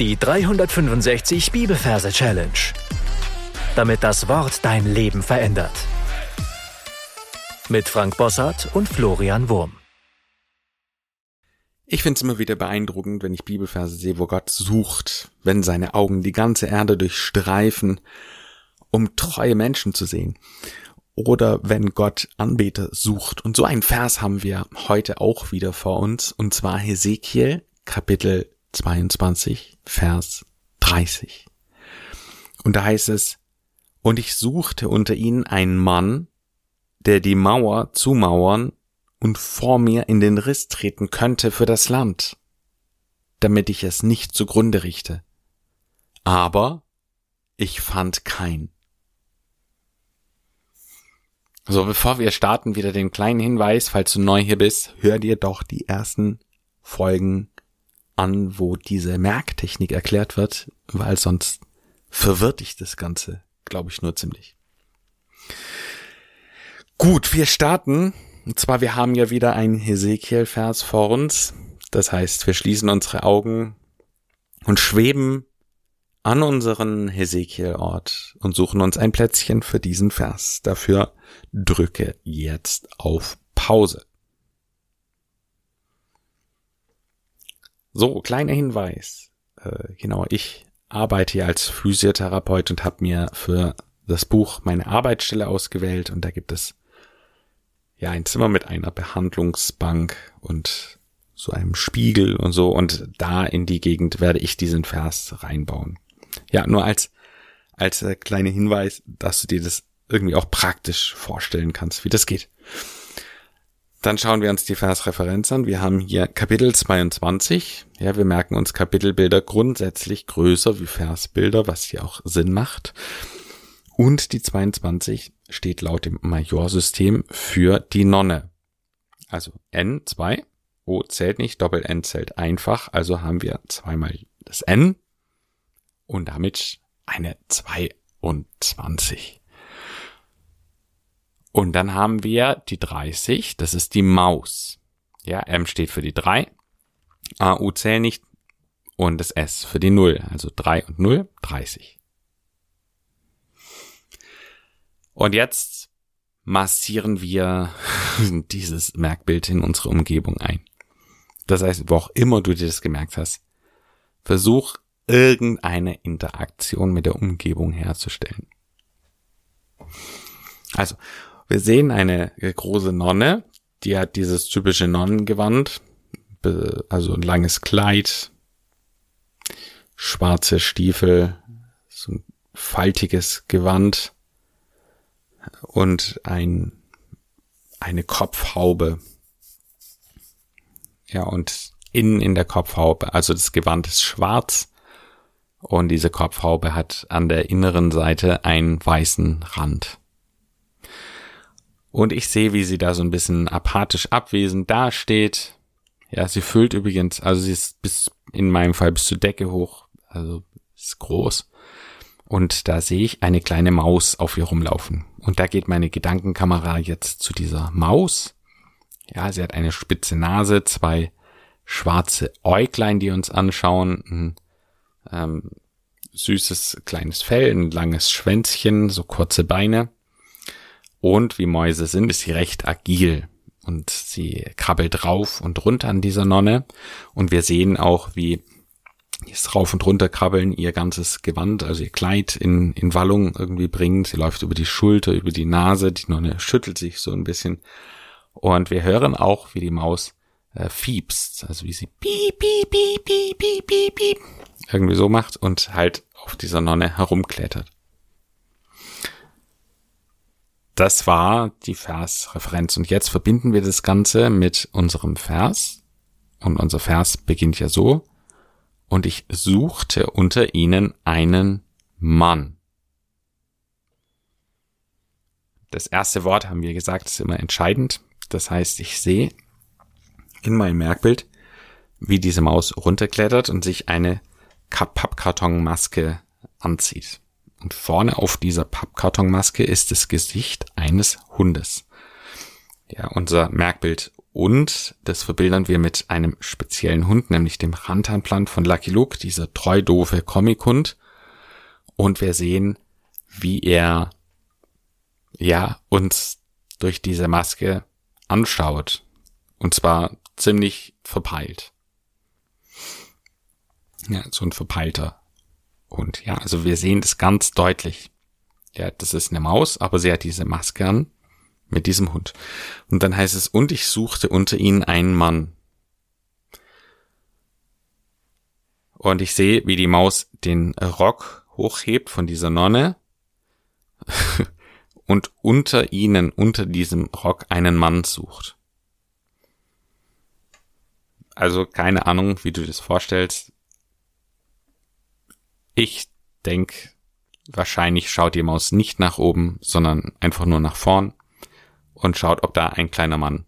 Die 365 Bibelverse Challenge. Damit das Wort dein Leben verändert. Mit Frank Bossart und Florian Wurm. Ich finde es immer wieder beeindruckend, wenn ich Bibelverse sehe, wo Gott sucht, wenn seine Augen die ganze Erde durchstreifen, um treue Menschen zu sehen. Oder wenn Gott Anbeter sucht. Und so einen Vers haben wir heute auch wieder vor uns, und zwar Hesekiel Kapitel 22, Vers 30. Und da heißt es, und ich suchte unter ihnen einen Mann, der die Mauer zumauern und vor mir in den Riss treten könnte für das Land, damit ich es nicht zugrunde richte. Aber ich fand kein. So, bevor wir starten, wieder den kleinen Hinweis, falls du neu hier bist, hör dir doch die ersten Folgen an, wo diese Merktechnik erklärt wird, weil sonst verwirrt dich das Ganze, glaube ich, nur ziemlich. Gut, wir starten. Und zwar, wir haben ja wieder einen Hesekiel-Vers vor uns. Das heißt, wir schließen unsere Augen und schweben an unseren Hesekiel-Ort und suchen uns ein Plätzchen für diesen Vers. Dafür drücke jetzt auf Pause. So, kleiner Hinweis. Äh, genau, ich arbeite hier als Physiotherapeut und habe mir für das Buch meine Arbeitsstelle ausgewählt und da gibt es ja ein Zimmer mit einer Behandlungsbank und so einem Spiegel und so und da in die Gegend werde ich diesen Vers reinbauen. Ja, nur als als äh, kleiner Hinweis, dass du dir das irgendwie auch praktisch vorstellen kannst, wie das geht. Dann schauen wir uns die Versreferenz an. Wir haben hier Kapitel 22. Ja, wir merken uns Kapitelbilder grundsätzlich größer wie Versbilder, was hier auch Sinn macht. Und die 22 steht laut dem Majorsystem für die Nonne. Also N2. O zählt nicht, Doppel-N zählt einfach. Also haben wir zweimal das N und damit eine 22. Und dann haben wir die 30, das ist die Maus. Ja, M steht für die 3, A, U zählen nicht und das S für die 0, also 3 und 0, 30. Und jetzt massieren wir dieses Merkbild in unsere Umgebung ein. Das heißt, wo auch immer du dir das gemerkt hast, versuch irgendeine Interaktion mit der Umgebung herzustellen. Also, wir sehen eine große Nonne, die hat dieses typische Nonnengewand, also ein langes Kleid, schwarze Stiefel, so ein faltiges Gewand und ein, eine Kopfhaube. Ja, und innen in der Kopfhaube, also das Gewand ist schwarz und diese Kopfhaube hat an der inneren Seite einen weißen Rand. Und ich sehe, wie sie da so ein bisschen apathisch abwesend dasteht. Ja, sie füllt übrigens, also sie ist bis, in meinem Fall bis zur Decke hoch, also ist groß. Und da sehe ich eine kleine Maus auf ihr rumlaufen. Und da geht meine Gedankenkamera jetzt zu dieser Maus. Ja, sie hat eine spitze Nase, zwei schwarze Äuglein, die uns anschauen, ein ähm, süßes kleines Fell, ein langes Schwänzchen, so kurze Beine. Und wie Mäuse sind, ist sie recht agil und sie krabbelt rauf und runter an dieser Nonne. Und wir sehen auch, wie es rauf und runter krabbeln, ihr ganzes Gewand, also ihr Kleid in, in Wallung irgendwie bringt. Sie läuft über die Schulter, über die Nase, die Nonne schüttelt sich so ein bisschen. Und wir hören auch, wie die Maus äh, fiebst, also wie sie piep, piep, piep, piep, piep, piep, piep, irgendwie so macht und halt auf dieser Nonne herumklettert. Das war die Versreferenz. Und jetzt verbinden wir das Ganze mit unserem Vers. Und unser Vers beginnt ja so. Und ich suchte unter ihnen einen Mann. Das erste Wort haben wir gesagt, ist immer entscheidend. Das heißt, ich sehe in meinem Merkbild, wie diese Maus runterklettert und sich eine Pappkartonmaske anzieht. Und vorne auf dieser Pappkartonmaske ist das Gesicht eines Hundes. Ja, unser Merkbild Und das verbildern wir mit einem speziellen Hund, nämlich dem Rantanplan von Lucky Luke, dieser treu doofe Comic-Hund. Und wir sehen, wie er, ja, uns durch diese Maske anschaut. Und zwar ziemlich verpeilt. Ja, so ein verpeilter Hund. Ja, also wir sehen das ganz deutlich. Ja, das ist eine Maus, aber sie hat diese Maske an mit diesem Hund. Und dann heißt es, und ich suchte unter ihnen einen Mann. Und ich sehe, wie die Maus den Rock hochhebt von dieser Nonne und unter ihnen, unter diesem Rock, einen Mann sucht. Also keine Ahnung, wie du das vorstellst. Ich denke, wahrscheinlich schaut die Maus nicht nach oben, sondern einfach nur nach vorn und schaut, ob da ein kleiner Mann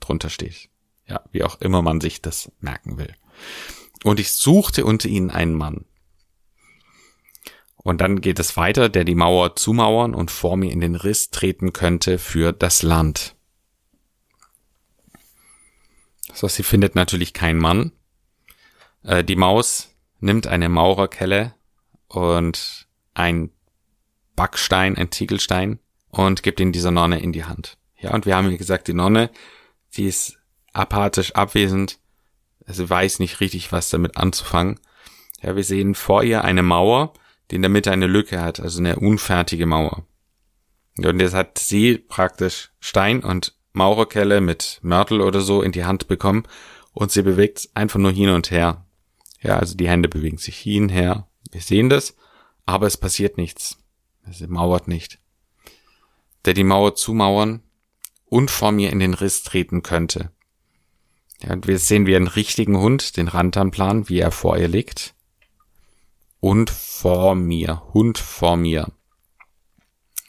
drunter steht. Ja, wie auch immer man sich das merken will. Und ich suchte unter ihnen einen Mann. Und dann geht es weiter, der die Mauer zumauern und vor mir in den Riss treten könnte für das Land. So, sie findet natürlich keinen Mann. Äh, die Maus nimmt eine Maurerkelle und ein Backstein, ein Ziegelstein und gibt ihn dieser Nonne in die Hand. Ja, und wir haben, wie gesagt, die Nonne, sie ist apathisch abwesend, sie weiß nicht richtig, was damit anzufangen. Ja, wir sehen vor ihr eine Mauer, die in der Mitte eine Lücke hat, also eine unfertige Mauer. Und jetzt hat sie praktisch Stein und Maurerkelle mit Mörtel oder so in die Hand bekommen und sie bewegt einfach nur hin und her. Ja, also die Hände bewegen sich hin, her. Wir sehen das, aber es passiert nichts. Sie mauert nicht der die Mauer zumauern und vor mir in den Riss treten könnte. Ja, und wir sehen wie einen richtigen Hund, den Rantanplan, wie er vor ihr liegt. Und vor mir, Hund vor mir.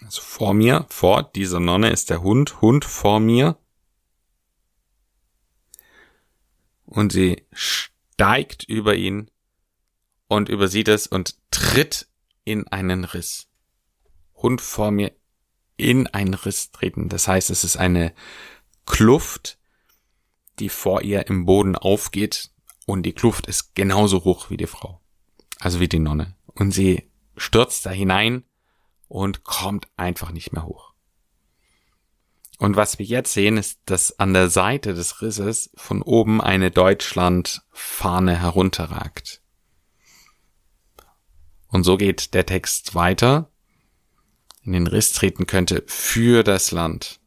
Also vor mir, vor dieser Nonne ist der Hund, Hund vor mir. Und sie steigt über ihn und übersieht es und tritt in einen Riss. Hund vor mir in einen Riss treten. Das heißt, es ist eine Kluft, die vor ihr im Boden aufgeht und die Kluft ist genauso hoch wie die Frau. Also wie die Nonne. Und sie stürzt da hinein und kommt einfach nicht mehr hoch. Und was wir jetzt sehen, ist, dass an der Seite des Risses von oben eine Deutschland-Fahne herunterragt. Und so geht der Text weiter in den Riss treten könnte für das Land.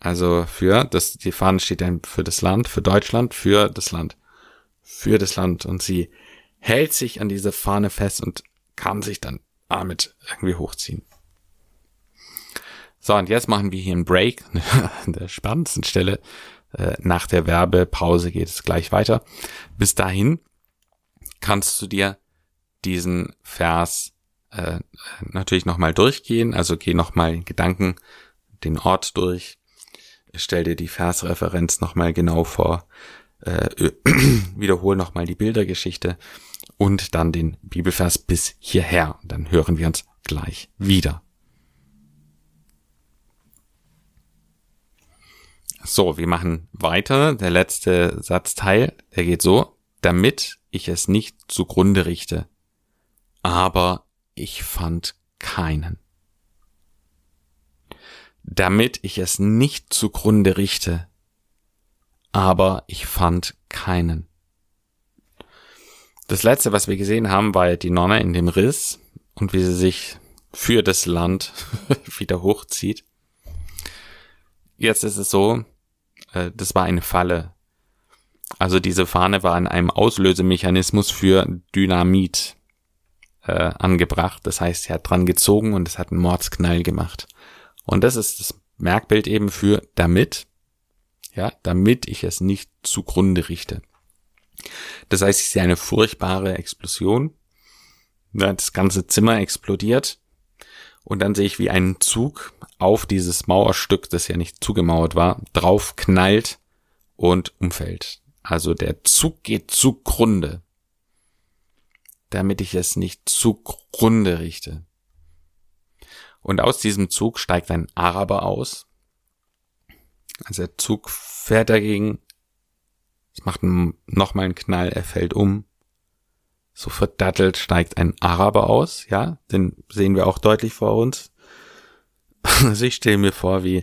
Also für, das, die Fahne steht dann für das Land, für Deutschland, für das Land, für das Land. Und sie hält sich an diese Fahne fest und kann sich dann damit irgendwie hochziehen. So, und jetzt machen wir hier einen Break an der spannendsten Stelle. Äh, nach der Werbepause geht es gleich weiter. Bis dahin kannst du dir diesen Vers äh, natürlich nochmal durchgehen, also geh nochmal in Gedanken den Ort durch, stell dir die Versreferenz nochmal genau vor, äh, wiederhol nochmal die Bildergeschichte und dann den Bibelvers bis hierher. Dann hören wir uns gleich wieder. So, wir machen weiter. Der letzte Satzteil, der geht so, damit ich es nicht zugrunde richte, aber ich fand keinen. Damit ich es nicht zugrunde richte, aber ich fand keinen. Das letzte, was wir gesehen haben, war die Nonne in dem Riss und wie sie sich für das Land wieder hochzieht. Jetzt ist es so, äh, das war eine Falle. Also diese Fahne war an einem Auslösemechanismus für Dynamit äh, angebracht. Das heißt, er hat dran gezogen und es hat einen Mordsknall gemacht. Und das ist das Merkbild eben für damit, ja, damit ich es nicht zugrunde richte. Das heißt, ich sehe eine furchtbare Explosion. Das ganze Zimmer explodiert. Und dann sehe ich, wie ein Zug auf dieses Mauerstück, das ja nicht zugemauert war, drauf knallt und umfällt. Also der Zug geht zugrunde damit ich es nicht zugrunde richte. Und aus diesem Zug steigt ein Araber aus, Also der Zug fährt dagegen. Es macht nochmal einen Knall, er fällt um. So verdattelt steigt ein Araber aus, ja, den sehen wir auch deutlich vor uns. Also ich stelle mir vor, wie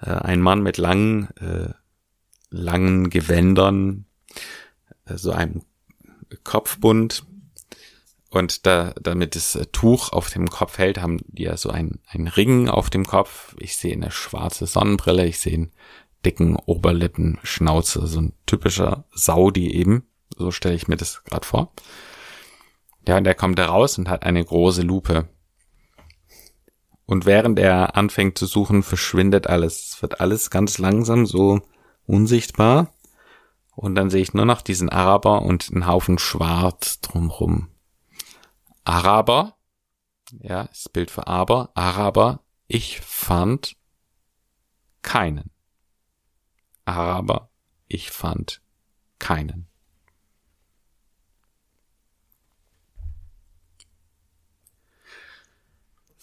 äh, ein Mann mit langen, äh, langen Gewändern, äh, so einem Kopfbund und da, damit das äh, Tuch auf dem Kopf hält, haben die ja so ein, ein Ring auf dem Kopf. Ich sehe eine schwarze Sonnenbrille, ich sehe einen dicken Oberlippen, Schnauze, so ein typischer Saudi eben. So stelle ich mir das gerade vor. Ja, und der kommt da raus und hat eine große Lupe. Und während er anfängt zu suchen, verschwindet alles. Es wird alles ganz langsam so unsichtbar. Und dann sehe ich nur noch diesen Araber und einen Haufen Schwarz drumrum. Araber, ja, das Bild für Aber, Araber, ich fand keinen. Araber, ich fand keinen.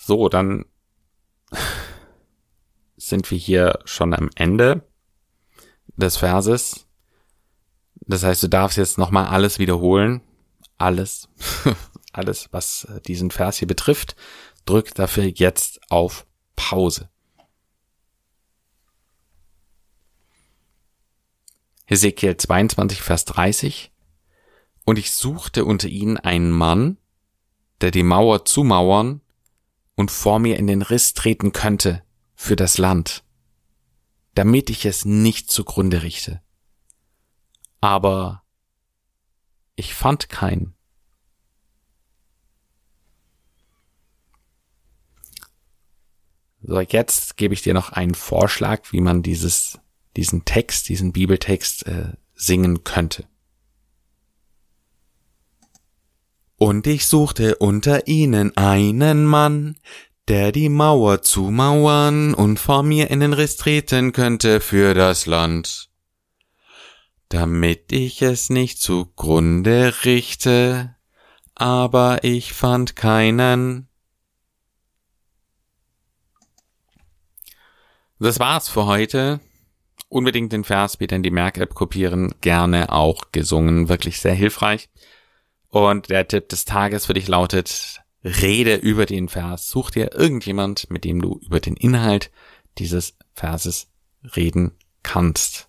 So, dann sind wir hier schon am Ende des Verses. Das heißt, du darfst jetzt nochmal alles wiederholen. Alles. alles, was äh, diesen Vers hier betrifft. Drück dafür jetzt auf Pause. Hesekiel 22, Vers 30. Und ich suchte unter ihnen einen Mann, der die Mauer zumauern und vor mir in den Riss treten könnte für das Land, damit ich es nicht zugrunde richte. Aber ich fand keinen. So, jetzt gebe ich dir noch einen Vorschlag, wie man dieses, diesen Text, diesen Bibeltext äh, singen könnte. Und ich suchte unter ihnen einen Mann, der die Mauer zumauern und vor mir in den Riss treten könnte für das Land, damit ich es nicht zugrunde richte, aber ich fand keinen, Das war's für heute. Unbedingt den Vers bitte in die Merk-App kopieren. Gerne auch gesungen. Wirklich sehr hilfreich. Und der Tipp des Tages für dich lautet, rede über den Vers. Such dir irgendjemand, mit dem du über den Inhalt dieses Verses reden kannst.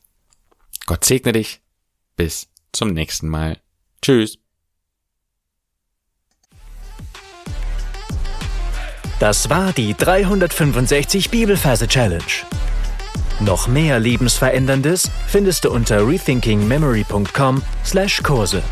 Gott segne dich. Bis zum nächsten Mal. Tschüss. Das war die 365 Bibelferse Challenge. Noch mehr Lebensveränderndes findest du unter rethinkingmemory.com/Kurse.